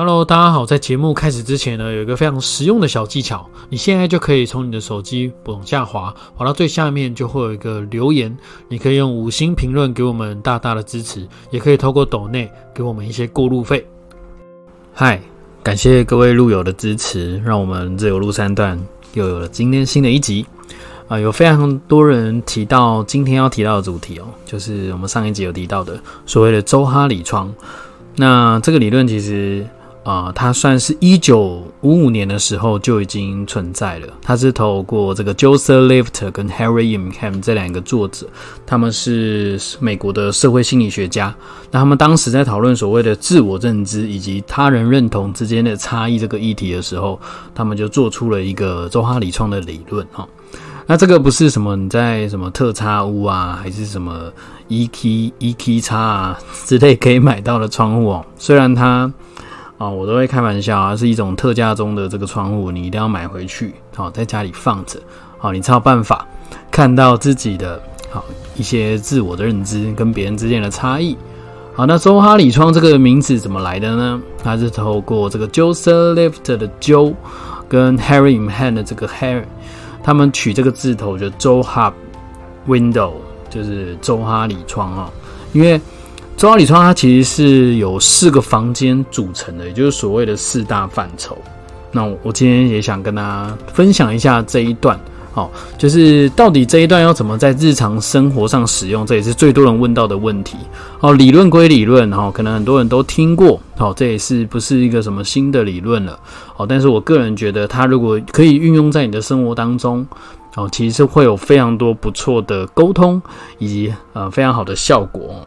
Hello，大家好。在节目开始之前呢，有一个非常实用的小技巧，你现在就可以从你的手机往下滑，滑到最下面就会有一个留言，你可以用五星评论给我们大大的支持，也可以透过抖内给我们一些过路费。嗨，感谢各位路友的支持，让我们自由路三段又有了今天新的一集啊！有非常多人提到今天要提到的主题哦，就是我们上一集有提到的所谓的周哈里窗。那这个理论其实。啊，它算是一九五五年的时候就已经存在了。它是透过这个 Joseph Lifter 跟 Harry Imham 这两个作者，他们是美国的社会心理学家。那他们当时在讨论所谓的自我认知以及他人认同之间的差异这个议题的时候，他们就做出了一个周哈里创的理论。哈，那这个不是什么你在什么特差屋啊，还是什么 E K E K 叉啊之类可以买到的窗户哦。虽然它啊，我都会开玩笑啊，是一种特价中的这个窗户，你一定要买回去，好在家里放着，好你才有办法看到自己的好一些自我的认知跟别人之间的差异。好，那周哈里窗这个名字怎么来的呢？它是透过这个 Joseph Lift 的 Joe 跟 Harry Imhan 的这个 Harry，他们取这个字头就周哈 Window，就是周哈里窗啊，因为。周哈里窗它其实是有四个房间组成的，也就是所谓的四大范畴。那我今天也想跟大家分享一下这一段，哦，就是到底这一段要怎么在日常生活上使用，这也是最多人问到的问题。哦，理论归理论，哈，可能很多人都听过，哦，这也是不是一个什么新的理论了，哦，但是我个人觉得，它如果可以运用在你的生活当中，哦，其实是会有非常多不错的沟通以及呃非常好的效果。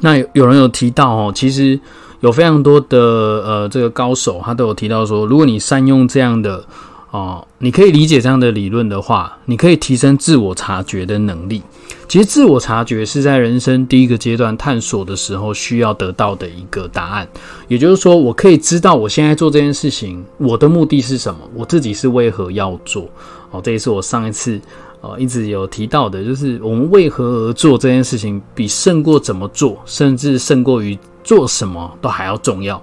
那有有人有提到哦，其实有非常多的呃这个高手，他都有提到说，如果你善用这样的哦，你可以理解这样的理论的话，你可以提升自我察觉的能力。其实自我察觉是在人生第一个阶段探索的时候需要得到的一个答案，也就是说，我可以知道我现在做这件事情，我的目的是什么，我自己是为何要做。哦，这也是我上一次。哦，一直有提到的，就是我们为何而做这件事情，比胜过怎么做，甚至胜过于做什么都还要重要。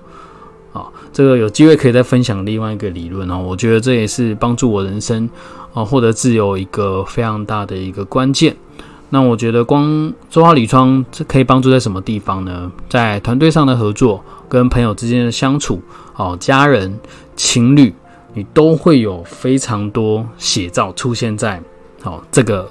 啊，这个有机会可以再分享另外一个理论哦。我觉得这也是帮助我人生啊获得自由一个非常大的一个关键。那我觉得光周哈里窗这可以帮助在什么地方呢？在团队上的合作、跟朋友之间的相处、哦家人、情侣，你都会有非常多写照出现在。好，这个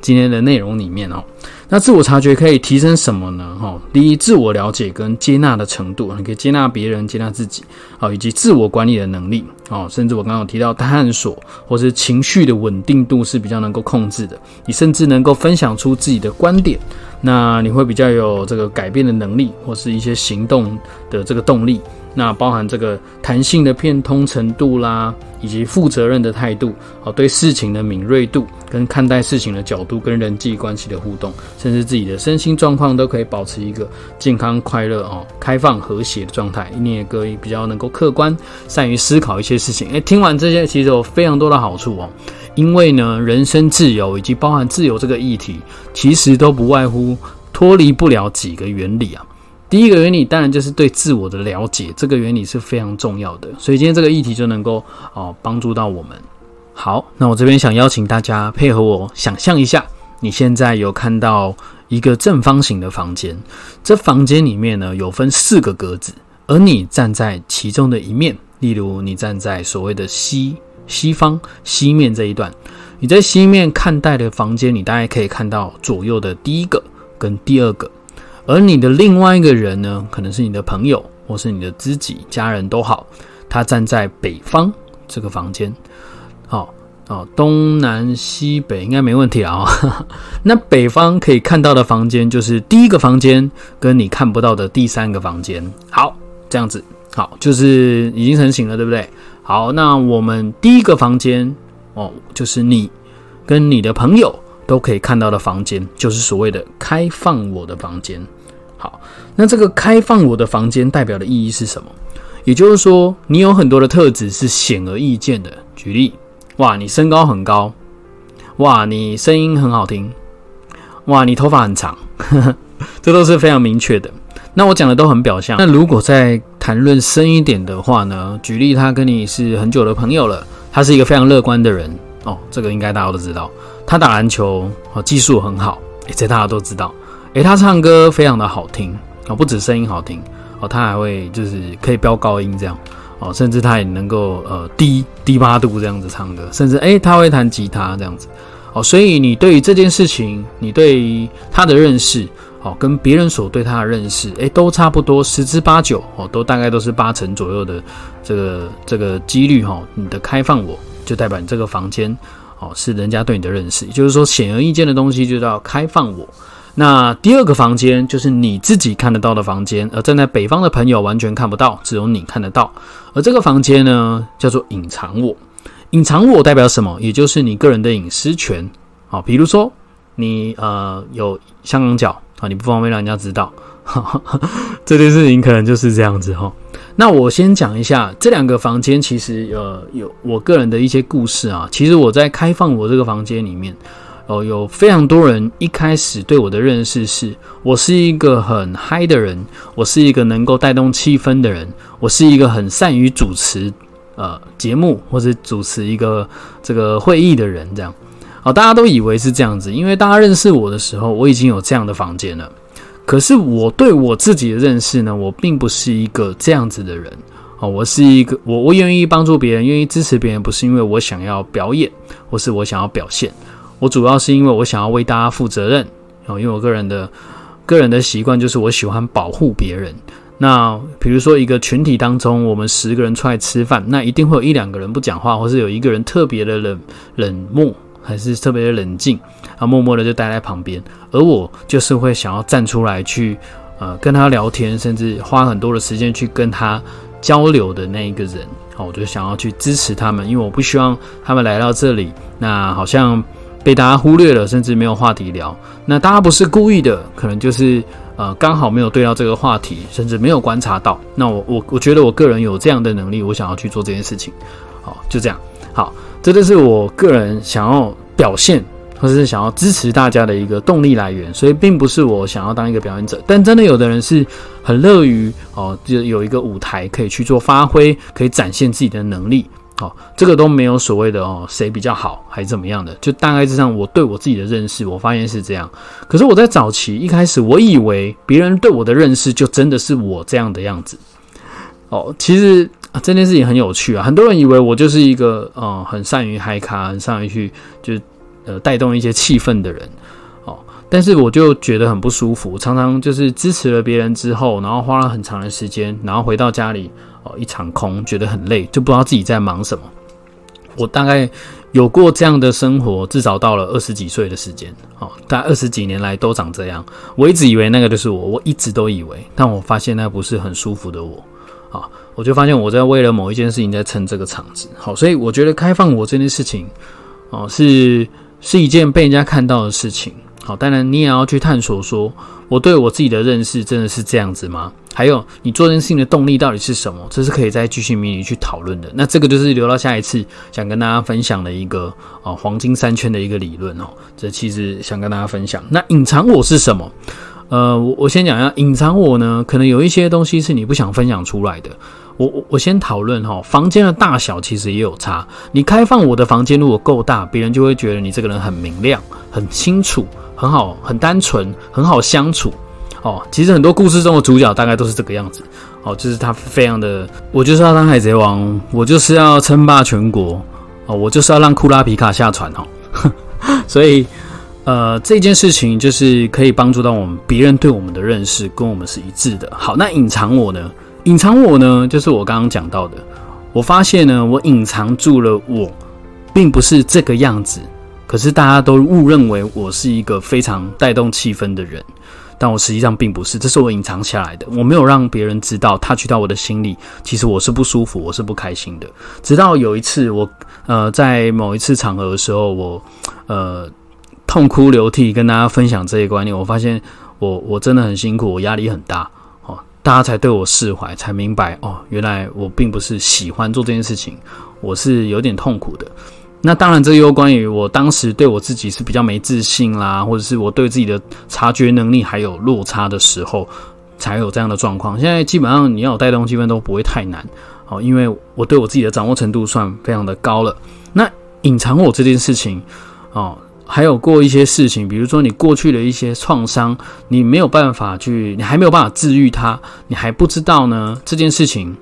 今天的内容里面哦，那自我察觉可以提升什么呢？哈，第一，自我了解跟接纳的程度，你可以接纳别人，接纳自己，好，以及自我管理的能力，哦，甚至我刚刚有提到探索或是情绪的稳定度是比较能够控制的，你甚至能够分享出自己的观点，那你会比较有这个改变的能力，或是一些行动的这个动力。那包含这个弹性的变通程度啦，以及负责任的态度，哦，对事情的敏锐度，跟看待事情的角度，跟人际关系的互动，甚至自己的身心状况都可以保持一个健康、快乐、哦，开放、和谐的状态。你也可以比较能够客观，善于思考一些事情。诶，听完这些，其实有非常多的好处哦。因为呢，人身自由以及包含自由这个议题，其实都不外乎脱离不了几个原理啊。第一个原理当然就是对自我的了解，这个原理是非常重要的，所以今天这个议题就能够哦帮助到我们。好，那我这边想邀请大家配合我想象一下，你现在有看到一个正方形的房间，这房间里面呢有分四个格子，而你站在其中的一面，例如你站在所谓的西西方西面这一段，你在西面看待的房间，你大概可以看到左右的第一个跟第二个。而你的另外一个人呢，可能是你的朋友，或是你的知己、家人都好，他站在北方这个房间，好，哦，东南西北应该没问题啊。那北方可以看到的房间，就是第一个房间跟你看不到的第三个房间。好，这样子，好，就是已经成型了，对不对？好，那我们第一个房间，哦，就是你跟你的朋友。都可以看到的房间，就是所谓的开放我的房间。好，那这个开放我的房间代表的意义是什么？也就是说，你有很多的特质是显而易见的。举例，哇，你身高很高，哇，你声音很好听，哇，你头发很长，这都是非常明确的。那我讲的都很表象。那如果再谈论深一点的话呢？举例，他跟你是很久的朋友了，他是一个非常乐观的人哦，这个应该大家都知道。他打篮球哦，技术很好，这大家都知道。诶，他唱歌非常的好听哦，不止声音好听哦，他还会就是可以飙高音这样哦，甚至他也能够呃低低八度这样子唱歌，甚至诶，他会弹吉他这样子哦。所以你对于这件事情，你对于他的认识。哦，跟别人所对他的认识，诶，都差不多十之八九哦，都大概都是八成左右的这个这个几率哈。你的开放我就代表你这个房间哦是人家对你的认识，也就是说显而易见的东西就叫开放我。那第二个房间就是你自己看得到的房间，而站在北方的朋友完全看不到，只有你看得到。而这个房间呢叫做隐藏我，隐藏我代表什么？也就是你个人的隐私权。好，比如说你呃有香港脚。啊，你不方便让人家知道，这件事情可能就是这样子哈。那我先讲一下这两个房间，其实呃有我个人的一些故事啊。其实我在开放我这个房间里面，哦，有非常多人一开始对我的认识是，我是一个很嗨的人，我是一个能够带动气氛的人，我是一个很善于主持呃节目或者主持一个这个会议的人，这样。好，大家都以为是这样子，因为大家认识我的时候，我已经有这样的房间了。可是我对我自己的认识呢，我并不是一个这样子的人。哦，我是一个我我愿意帮助别人，愿意支持别人，不是因为我想要表演，或是我想要表现。我主要是因为我想要为大家负责任。哦，因为我个人的个人的习惯就是我喜欢保护别人。那比如说一个群体当中，我们十个人出来吃饭，那一定会有一两个人不讲话，或是有一个人特别的冷冷漠。还是特别的冷静，啊，默默的就待在旁边，而我就是会想要站出来去，呃，跟他聊天，甚至花很多的时间去跟他交流的那一个人，好，我就想要去支持他们，因为我不希望他们来到这里，那好像被大家忽略了，甚至没有话题聊。那大家不是故意的，可能就是呃刚好没有对到这个话题，甚至没有观察到。那我我我觉得我个人有这样的能力，我想要去做这件事情，好，就这样，好。这就是我个人想要表现，或者是想要支持大家的一个动力来源，所以并不是我想要当一个表演者。但真的有的人是很乐于哦，就有一个舞台可以去做发挥，可以展现自己的能力。哦，这个都没有所谓的哦，谁比较好还是怎么样的，就大概之上我对我自己的认识，我发现是这样。可是我在早期一开始，我以为别人对我的认识就真的是我这样的样子。哦，其实。啊，这件事情很有趣啊！很多人以为我就是一个呃很善于嗨咖、很善于去就呃带动一些气氛的人哦。但是我就觉得很不舒服，常常就是支持了别人之后，然后花了很长的时间，然后回到家里哦一场空，觉得很累，就不知道自己在忙什么。我大概有过这样的生活，至少到了二十几岁的时间哦，大概二十几年来都长这样。我一直以为那个就是我，我一直都以为，但我发现那不是很舒服的我啊。我就发现我在为了某一件事情在撑这个场子，好，所以我觉得开放我这件事情，哦，是是一件被人家看到的事情，好，当然你也要去探索，说我对我自己的认识真的是这样子吗？还有你做这件事情的动力到底是什么？这是可以再继续迷你去讨论的。那这个就是留到下一次想跟大家分享的一个哦黄金三圈的一个理论哦，这其实想跟大家分享。那隐藏我是什么？呃，我我先讲一下隐藏我呢，可能有一些东西是你不想分享出来的。我我先讨论哈，房间的大小其实也有差。你开放我的房间如果够大，别人就会觉得你这个人很明亮、很清楚、很好、很单纯、很好相处。哦，其实很多故事中的主角大概都是这个样子。哦，就是他非常的，我就是要当海贼王，我就是要称霸全国。哦，我就是要让库拉皮卡下船哦。所以，呃，这件事情就是可以帮助到我们，别人对我们的认识跟我们是一致的。好，那隐藏我呢？隐藏我呢，就是我刚刚讲到的。我发现呢，我隐藏住了我，并不是这个样子。可是大家都误认为我是一个非常带动气氛的人，但我实际上并不是。这是我隐藏下来的，我没有让别人知道。他去到我的心里，其实我是不舒服，我是不开心的。直到有一次，我呃在某一次场合的时候，我呃痛哭流涕跟大家分享这些观念，我发现我我真的很辛苦，我压力很大。大家才对我释怀，才明白哦，原来我并不是喜欢做这件事情，我是有点痛苦的。那当然，这又关于我当时对我自己是比较没自信啦，或者是我对自己的察觉能力还有落差的时候，才有这样的状况。现在基本上你要带动气氛都不会太难，好，因为我对我自己的掌握程度算非常的高了。那隐藏我这件事情，哦，还有过一些事情，比如说你过去的一些创伤，你没有办法去，你还没有办法治愈它，你还不知道呢这件事情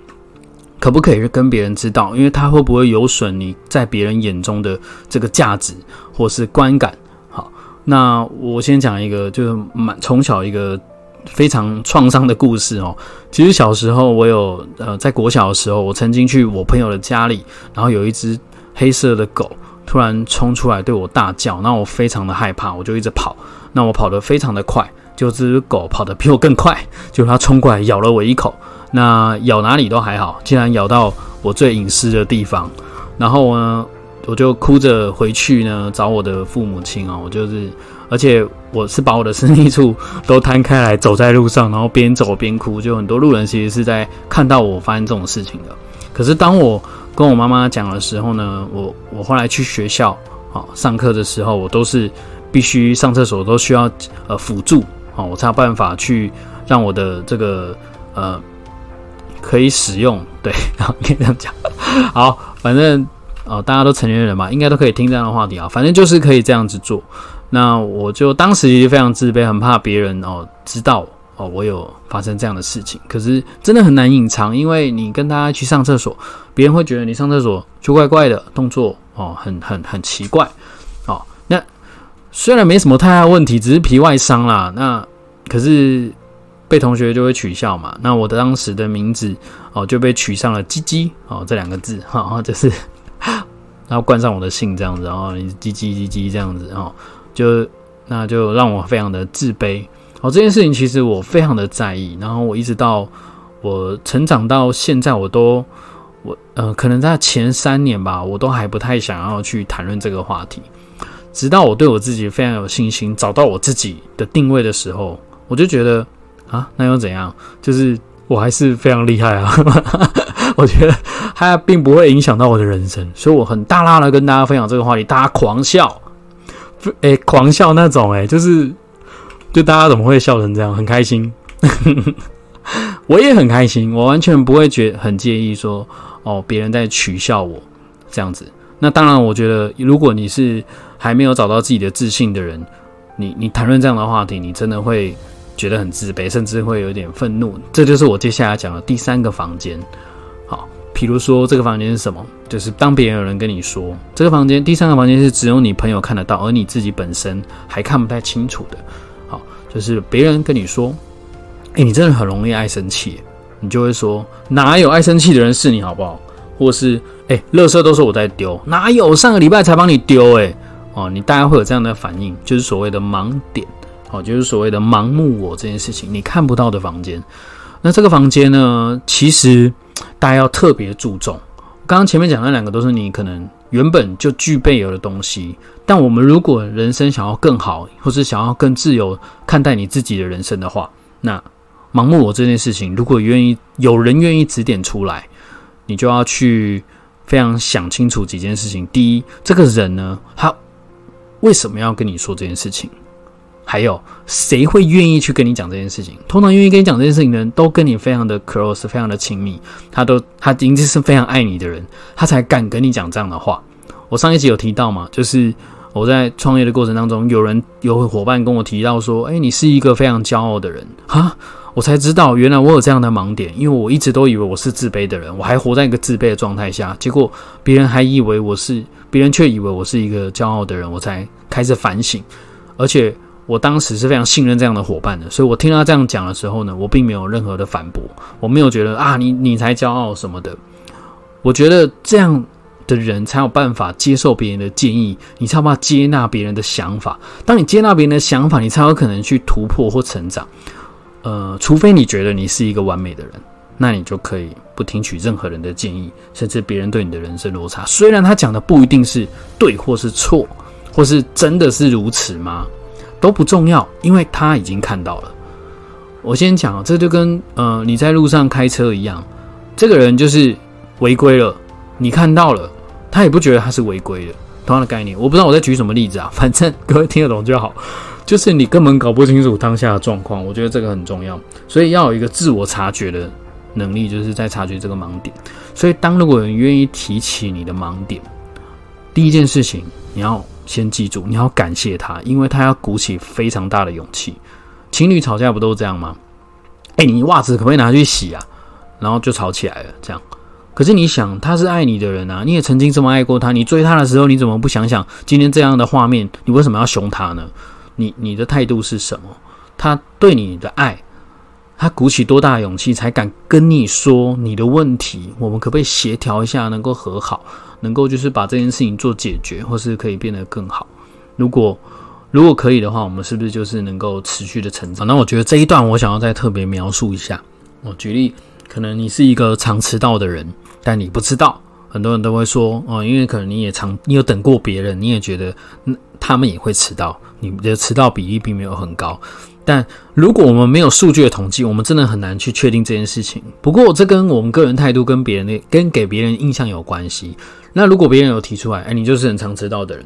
可不可以跟别人知道，因为它会不会有损你在别人眼中的这个价值或是观感。好，那我先讲一个，就是蛮从小一个。非常创伤的故事哦。其实小时候我有呃，在国小的时候，我曾经去我朋友的家里，然后有一只黑色的狗突然冲出来对我大叫，那我非常的害怕，我就一直跑。那我跑得非常的快，就只狗跑得比我更快，就它冲过来咬了我一口。那咬哪里都还好，竟然咬到我最隐私的地方。然后呢，我就哭着回去呢找我的父母亲哦，我就是。而且我是把我的私密处都摊开来走在路上，然后边走边哭，就很多路人其实是在看到我发生这种事情的。可是当我跟我妈妈讲的时候呢，我我后来去学校啊上课的时候，我都是必须上厕所都需要呃辅助啊，我才有办法去让我的这个呃可以使用。对，然后可以这样讲。好，反正哦大家都成年人嘛，应该都可以听这样的话题啊。反正就是可以这样子做。那我就当时非常自卑，很怕别人哦知道哦我有发生这样的事情。可是真的很难隐藏，因为你跟大家去上厕所，别人会觉得你上厕所就怪怪的动作哦，很很很奇怪哦。那虽然没什么太大问题，只是皮外伤啦。那可是被同学就会取笑嘛。那我的当时的名字哦就被取上了“鸡鸡”哦这两个字，哈，就是然后冠上我的姓这样子，然后“鸡鸡鸡鸡”这样子哦。就那就让我非常的自卑哦，这件事情其实我非常的在意，然后我一直到我成长到现在，我都我呃，可能在前三年吧，我都还不太想要去谈论这个话题，直到我对我自己非常有信心，找到我自己的定位的时候，我就觉得啊，那又怎样？就是我还是非常厉害啊，我觉得它并不会影响到我的人生，所以我很大拉的跟大家分享这个话题，大家狂笑。哎，狂笑那种，哎，就是，就大家怎么会笑成这样？很开心，我也很开心，我完全不会觉很介意说，哦，别人在取笑我这样子。那当然，我觉得如果你是还没有找到自己的自信的人，你你谈论这样的话题，你真的会觉得很自卑，甚至会有点愤怒。这就是我接下来讲的第三个房间。好比如说这个房间是什么？就是当别人有人跟你说这个房间，第三个房间是只有你朋友看得到，而你自己本身还看不太清楚的。就是别人跟你说：“哎，你真的很容易爱生气。”你就会说：“哪有爱生气的人是你，好不好？”或是“哎，垃圾都是我在丢，哪有上个礼拜才帮你丢？”哎，哦，你大概会有这样的反应，就是所谓的盲点，哦，就是所谓的盲目我这件事情，你看不到的房间。那这个房间呢，其实。大家要特别注重。刚刚前面讲那两个都是你可能原本就具备有的东西，但我们如果人生想要更好，或是想要更自由看待你自己的人生的话，那盲目我这件事情，如果愿意有人愿意指点出来，你就要去非常想清楚几件事情。第一，这个人呢，他为什么要跟你说这件事情？还有谁会愿意去跟你讲这件事情？通常愿意跟你讲这件事情的人都跟你非常的 close，非常的亲密，他都他已经是非常爱你的人，他才敢跟你讲这样的话。我上一集有提到嘛，就是我在创业的过程当中，有人有伙伴跟我提到说：“哎，你是一个非常骄傲的人哈，我才知道原来我有这样的盲点，因为我一直都以为我是自卑的人，我还活在一个自卑的状态下，结果别人还以为我是，别人却以为我是一个骄傲的人，我才开始反省，而且。我当时是非常信任这样的伙伴的，所以我听到他这样讲的时候呢，我并没有任何的反驳，我没有觉得啊，你你才骄傲什么的。我觉得这样的人才有办法接受别人的建议，你才有办法接纳别人的想法。当你接纳别人的想法，你才有可能去突破或成长。呃，除非你觉得你是一个完美的人，那你就可以不听取任何人的建议，甚至别人对你的人生落差。虽然他讲的不一定是对或是错，或是真的是如此吗？都不重要，因为他已经看到了。我先讲，这就跟呃你在路上开车一样，这个人就是违规了，你看到了，他也不觉得他是违规的，同样的概念。我不知道我在举什么例子啊，反正各位听得懂就好。就是你根本搞不清楚当下的状况。我觉得这个很重要，所以要有一个自我察觉的能力，就是在察觉这个盲点。所以，当如果有人愿意提起你的盲点，第一件事情你要先记住，你要感谢他，因为他要鼓起非常大的勇气。情侣吵架不都这样吗？哎，你袜子可不可以拿去洗啊？然后就吵起来了，这样。可是你想，他是爱你的人啊，你也曾经这么爱过他。你追他的时候，你怎么不想想今天这样的画面？你为什么要凶他呢？你你的态度是什么？他对你的爱，他鼓起多大勇气才敢跟你说你的问题？我们可不可以协调一下，能够和好，能够就是把这件事情做解决，或是可以变得更好？如果如果可以的话，我们是不是就是能够持续的成长？那我觉得这一段我想要再特别描述一下。我举例。可能你是一个常迟到的人，但你不知道，很多人都会说哦，因为可能你也常，你有等过别人，你也觉得他们也会迟到，你的迟到比例并没有很高。但如果我们没有数据的统计，我们真的很难去确定这件事情。不过这跟我们个人态度跟别人的跟给别人印象有关系。那如果别人有提出来，哎，你就是很常迟到的人。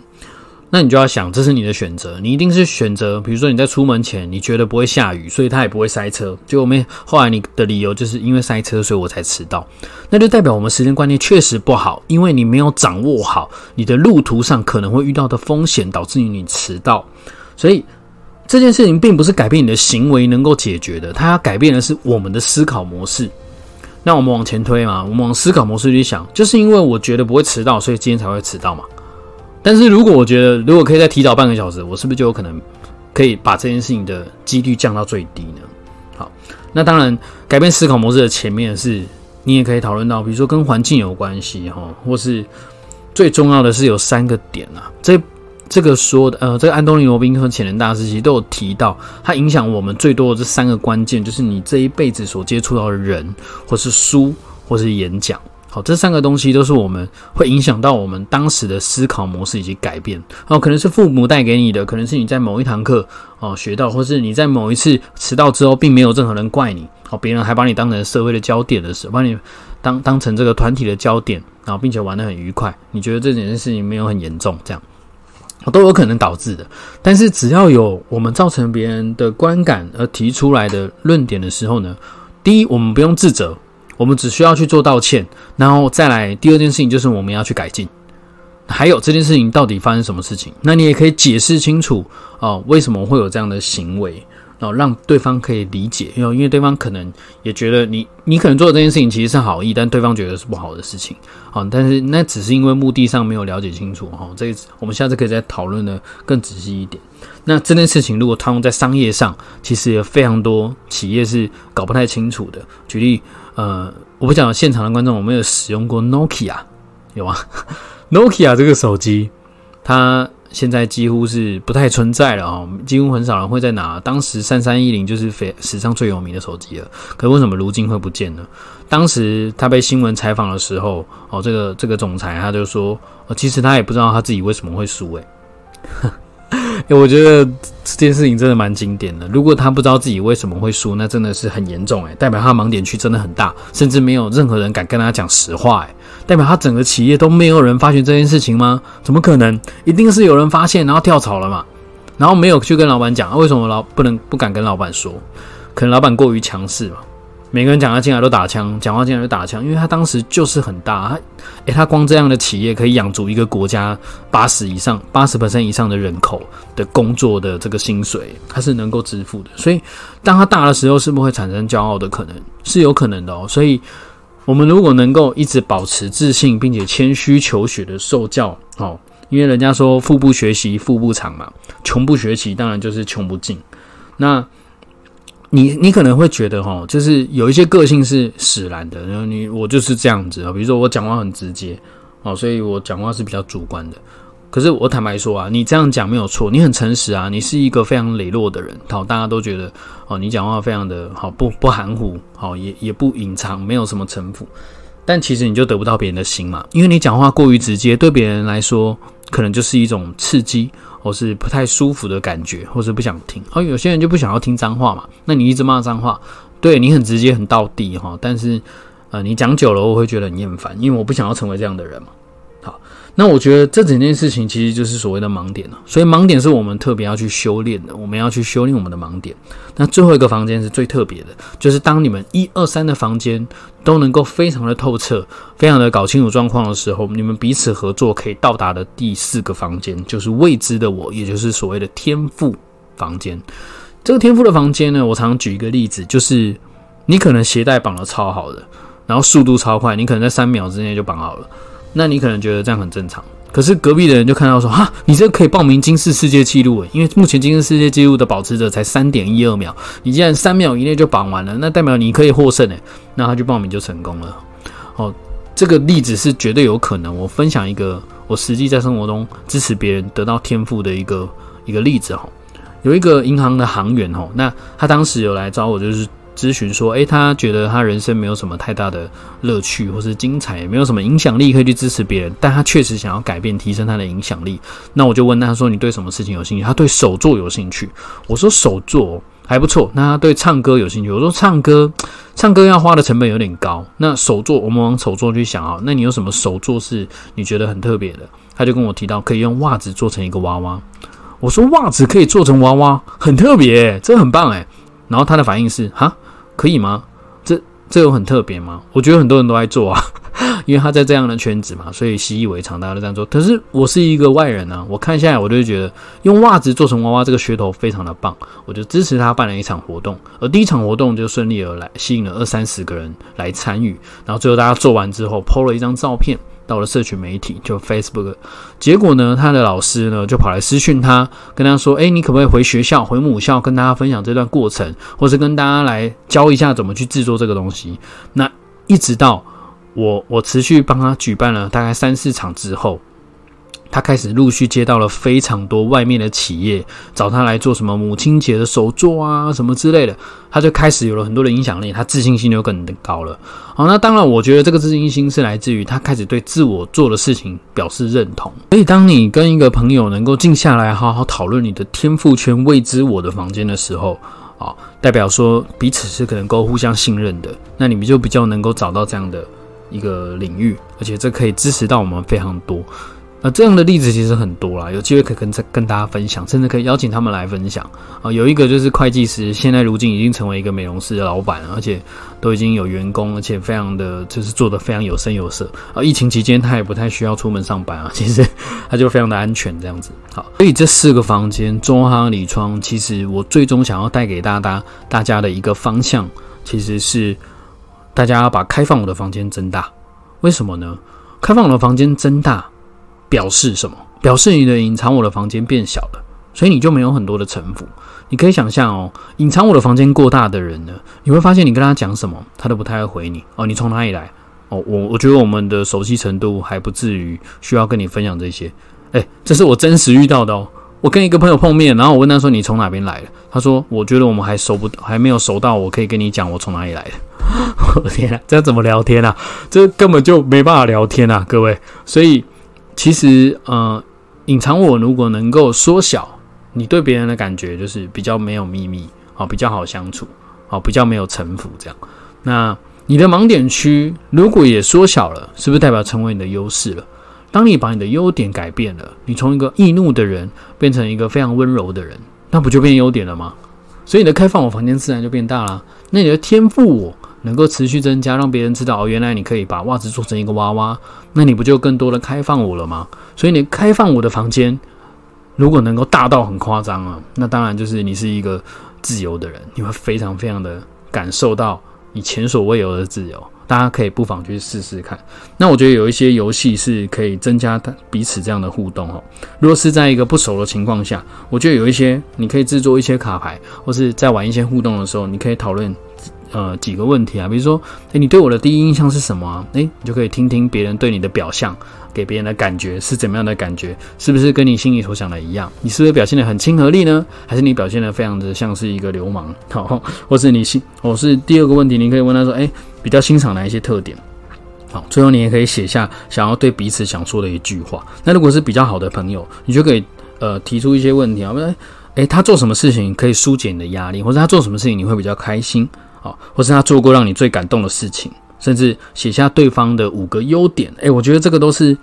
那你就要想，这是你的选择，你一定是选择，比如说你在出门前，你觉得不会下雨，所以它也不会塞车。结果没，后来你的理由就是因为塞车，所以我才迟到。那就代表我们时间观念确实不好，因为你没有掌握好你的路途上可能会遇到的风险，导致于你迟到。所以这件事情并不是改变你的行为能够解决的，它要改变的是我们的思考模式。那我们往前推嘛，我们往思考模式去想，就是因为我觉得不会迟到，所以今天才会迟到嘛。但是如果我觉得，如果可以再提早半个小时，我是不是就有可能可以把这件事情的几率降到最低呢？好，那当然，改变思考模式的前面是，你也可以讨论到，比如说跟环境有关系哈，或是最重要的是有三个点啊。这这个说的，呃，这个安东尼罗宾和潜能大师其实都有提到，它影响我们最多的这三个关键，就是你这一辈子所接触到的人，或是书，或是演讲。好，这三个东西都是我们会影响到我们当时的思考模式以及改变。哦，可能是父母带给你的，可能是你在某一堂课哦学到，或是你在某一次迟到之后，并没有任何人怪你，哦，别人还把你当成社会的焦点的时候，把你当当成这个团体的焦点，然后并且玩得很愉快，你觉得这件事情没有很严重，这样都有可能导致的。但是只要有我们造成别人的观感而提出来的论点的时候呢，第一，我们不用自责。我们只需要去做道歉，然后再来第二件事情就是我们要去改进。还有这件事情到底发生什么事情？那你也可以解释清楚哦，为什么会有这样的行为，然后让对方可以理解。因为因为对方可能也觉得你你可能做的这件事情其实是好意，但对方觉得是不好的事情。好，但是那只是因为目的上没有了解清楚。哈，这我们下次可以再讨论的更仔细一点。那这件事情如果套用在商业上，其实有非常多企业是搞不太清楚的。举例。呃，我不讲现场的观众，有没有使用过 Nokia？有啊，Nokia 这个手机，它现在几乎是不太存在了啊，几乎很少人会在拿。当时三三一零就是非史上最有名的手机了，可为什么如今会不见呢？当时他被新闻采访的时候，哦，这个这个总裁他就说，其实他也不知道他自己为什么会输，诶。我觉得这件事情真的蛮经典的。如果他不知道自己为什么会输，那真的是很严重诶，代表他盲点区真的很大，甚至没有任何人敢跟他讲实话诶，代表他整个企业都没有人发现这件事情吗？怎么可能？一定是有人发现，然后跳槽了嘛？然后没有去跟老板讲，为什么老不能不敢跟老板说？可能老板过于强势嘛？每个人讲话进来都打枪，讲话进来就打枪，因为他当时就是很大，他，诶，他光这样的企业可以养足一个国家八十以上、八十 percent 以上的人口的工作的这个薪水，他是能够支付的。所以，当他大的时候，是不是会产生骄傲的可能？是有可能的哦。所以，我们如果能够一直保持自信，并且谦虚求学的受教，哦，因为人家说富不学习富不长嘛，穷不学习当然就是穷不进。那你你可能会觉得哈，就是有一些个性是使然的，然后你我就是这样子啊，比如说我讲话很直接哦，所以我讲话是比较主观的。可是我坦白说啊，你这样讲没有错，你很诚实啊，你是一个非常磊落的人，好，大家都觉得哦，你讲话非常的好，不不含糊，好，也也不隐藏，没有什么城府。但其实你就得不到别人的心嘛，因为你讲话过于直接，对别人来说可能就是一种刺激。或是不太舒服的感觉，或是不想听。而，有些人就不想要听脏话嘛。那你一直骂脏话，对你很直接、很到底哈。但是，呃，你讲久了，我会觉得很厌烦，因为我不想要成为这样的人嘛。好，那我觉得这整件事情其实就是所谓的盲点了。所以盲点是我们特别要去修炼的，我们要去修炼我们的盲点。那最后一个房间是最特别的，就是当你们一二三的房间都能够非常的透彻，非常的搞清楚状况的时候，你们彼此合作可以到达的第四个房间，就是未知的我，也就是所谓的天赋房间。这个天赋的房间呢，我常举一个例子，就是你可能鞋带绑的超好的，然后速度超快，你可能在三秒之内就绑好了，那你可能觉得这样很正常。可是隔壁的人就看到说，哈，你这可以报名金氏世界纪录诶，因为目前金氏世界纪录的保持者才三点一二秒，你既然三秒以内就绑完了，那代表你可以获胜诶，那他就报名就成功了。哦，这个例子是绝对有可能。我分享一个我实际在生活中支持别人得到天赋的一个一个例子哈。有一个银行的行员哦，那他当时有来找我，就是咨询说，诶，他觉得他人生没有什么太大的乐趣，或是精彩，也没有什么影响力可以去支持别人，但他确实想要改变，提升他的影响力。那我就问他说，你对什么事情有兴趣？他对手作有兴趣。我说手作还不错。那他对唱歌有兴趣。我说唱歌，唱歌要花的成本有点高。那手作，我们往手作去想啊，那你有什么手作是你觉得很特别的？他就跟我提到，可以用袜子做成一个娃娃。我说袜子可以做成娃娃，很特别，这很棒诶。然后他的反应是：哈，可以吗？这这有很特别吗？我觉得很多人都在做啊，因为他在这样的圈子嘛，所以习以为常，大家都这样做。可是我是一个外人呢，我看下来，我就觉得用袜子做成娃娃这个噱头非常的棒，我就支持他办了一场活动，而第一场活动就顺利而来，吸引了二三十个人来参与。然后最后大家做完之后，PO 了一张照片。到了社群媒体，就 Facebook，结果呢，他的老师呢就跑来私讯他，跟他说：“哎，你可不可以回学校，回母校，跟大家分享这段过程，或是跟大家来教一下怎么去制作这个东西？”那一直到我我持续帮他举办了大概三四场之后。他开始陆续接到了非常多外面的企业找他来做什么母亲节的手作啊，什么之类的，他就开始有了很多的影响力，他自信心就更高了。好，那当然，我觉得这个自信心是来自于他开始对自我做的事情表示认同。所以，当你跟一个朋友能够静下来好好讨论你的天赋圈未知我的房间的时候，啊，代表说彼此是可能够互相信任的，那你们就比较能够找到这样的一个领域，而且这可以支持到我们非常多。啊这样的例子其实很多啦，有机会可以跟跟大家分享，甚至可以邀请他们来分享啊。有一个就是会计师，现在如今已经成为一个美容师的老板，而且都已经有员工，而且非常的就是做的非常有声有色啊。疫情期间他也不太需要出门上班啊，其实他就非常的安全这样子。好，所以这四个房间中航里窗，其实我最终想要带给大家大家的一个方向，其实是大家把开放我的房间增大。为什么呢？开放我的房间增大。表示什么？表示你的隐藏我的房间变小了，所以你就没有很多的城府。你可以想象哦，隐藏我的房间过大的人呢，你会发现你跟他讲什么，他都不太会回你哦。你从哪里来？哦，我我觉得我们的熟悉程度还不至于需要跟你分享这些。诶，这是我真实遇到的哦。我跟一个朋友碰面，然后我问他说：“你从哪边来的？”他说：“我觉得我们还熟不，还没有熟到我可以跟你讲我从哪里来的。”我的天啊，这怎么聊天啊？这根本就没办法聊天啊，各位。所以。其实，呃，隐藏我如果能够缩小，你对别人的感觉就是比较没有秘密，好，比较好相处，好，比较没有城府这样。那你的盲点区如果也缩小了，是不是代表成为你的优势了？当你把你的优点改变了，你从一个易怒的人变成一个非常温柔的人，那不就变优点了吗？所以你的开放我房间自然就变大了。那你的天赋我。能够持续增加，让别人知道哦，原来你可以把袜子做成一个娃娃，那你不就更多的开放我了吗？所以你开放我的房间，如果能够大到很夸张啊，那当然就是你是一个自由的人，你会非常非常的感受到你前所未有的自由。大家可以不妨去试试看。那我觉得有一些游戏是可以增加彼此这样的互动哦。如果是在一个不熟的情况下，我觉得有一些你可以制作一些卡牌，或是在玩一些互动的时候，你可以讨论。呃，几个问题啊，比如说，诶，你对我的第一印象是什么？诶，你就可以听听别人对你的表象，给别人的感觉是怎么样的感觉？是不是跟你心里所想的一样？你是不是表现的很亲和力呢？还是你表现的非常的像是一个流氓？好，或是你欣，我是第二个问题，你可以问他说，诶，比较欣赏哪一些特点？好，最后你也可以写下想要对彼此想说的一句话。那如果是比较好的朋友，你就可以呃提出一些问题啊，诶，诶，他做什么事情可以疏解你的压力，或者他做什么事情你会比较开心？好，或是他做过让你最感动的事情，甚至写下对方的五个优点。诶，我觉得这个都是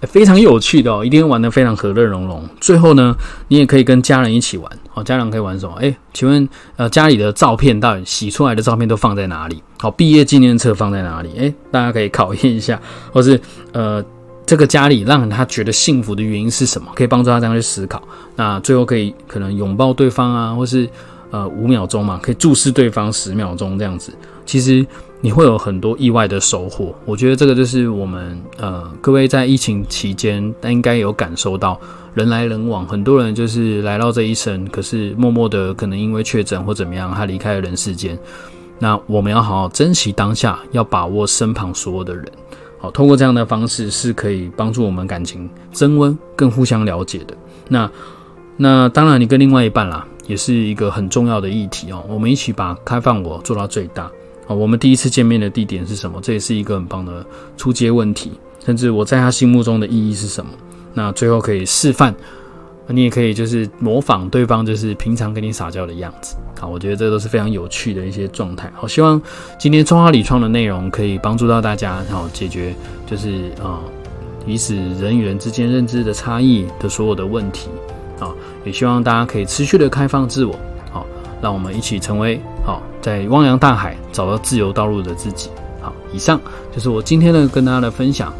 非常有趣的哦，一定玩的非常和乐融融。最后呢，你也可以跟家人一起玩哦。家人可以玩什么？诶，请问呃，家里的照片到底洗出来的照片都放在哪里？好，毕业纪念册放在哪里？诶，大家可以考验一下，或是呃，这个家里让他觉得幸福的原因是什么？可以帮助他这样去思考。那最后可以可能拥抱对方啊，或是呃五秒钟嘛，可以注视对方十秒钟这样子。其实。你会有很多意外的收获，我觉得这个就是我们呃各位在疫情期间，应该有感受到人来人往，很多人就是来到这一生，可是默默的可能因为确诊或怎么样，他离开了人世间。那我们要好好珍惜当下，要把握身旁所有的人，好，通过这样的方式是可以帮助我们感情升温，更互相了解的。那那当然，你跟另外一半啦，也是一个很重要的议题哦，我们一起把开放我做到最大。啊，我们第一次见面的地点是什么？这也是一个很棒的出街问题。甚至我在他心目中的意义是什么？那最后可以示范，你也可以就是模仿对方，就是平常跟你撒娇的样子。好，我觉得这都是非常有趣的一些状态。好，希望今天中华理创的内容可以帮助到大家，好解决就是啊彼此人与人之间认知的差异的所有的问题。也希望大家可以持续的开放自我。好，让我们一起成为。好，在汪洋大海找到自由道路的自己。好，以上就是我今天的跟大家的分享。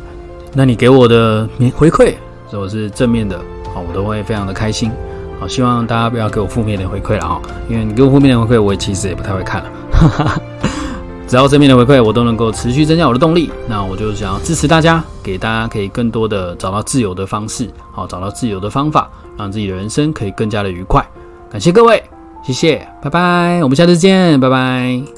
那你给我的回馈，如果是正面的，好，我都会非常的开心。好，希望大家不要给我负面的回馈了哈，因为你给我负面的回馈，我其实也不太会看了。只要正面的回馈，我都能够持续增加我的动力。那我就想要支持大家，给大家可以更多的找到自由的方式，好，找到自由的方法，让自己的人生可以更加的愉快。感谢各位。谢谢，拜拜，我们下次见，拜拜。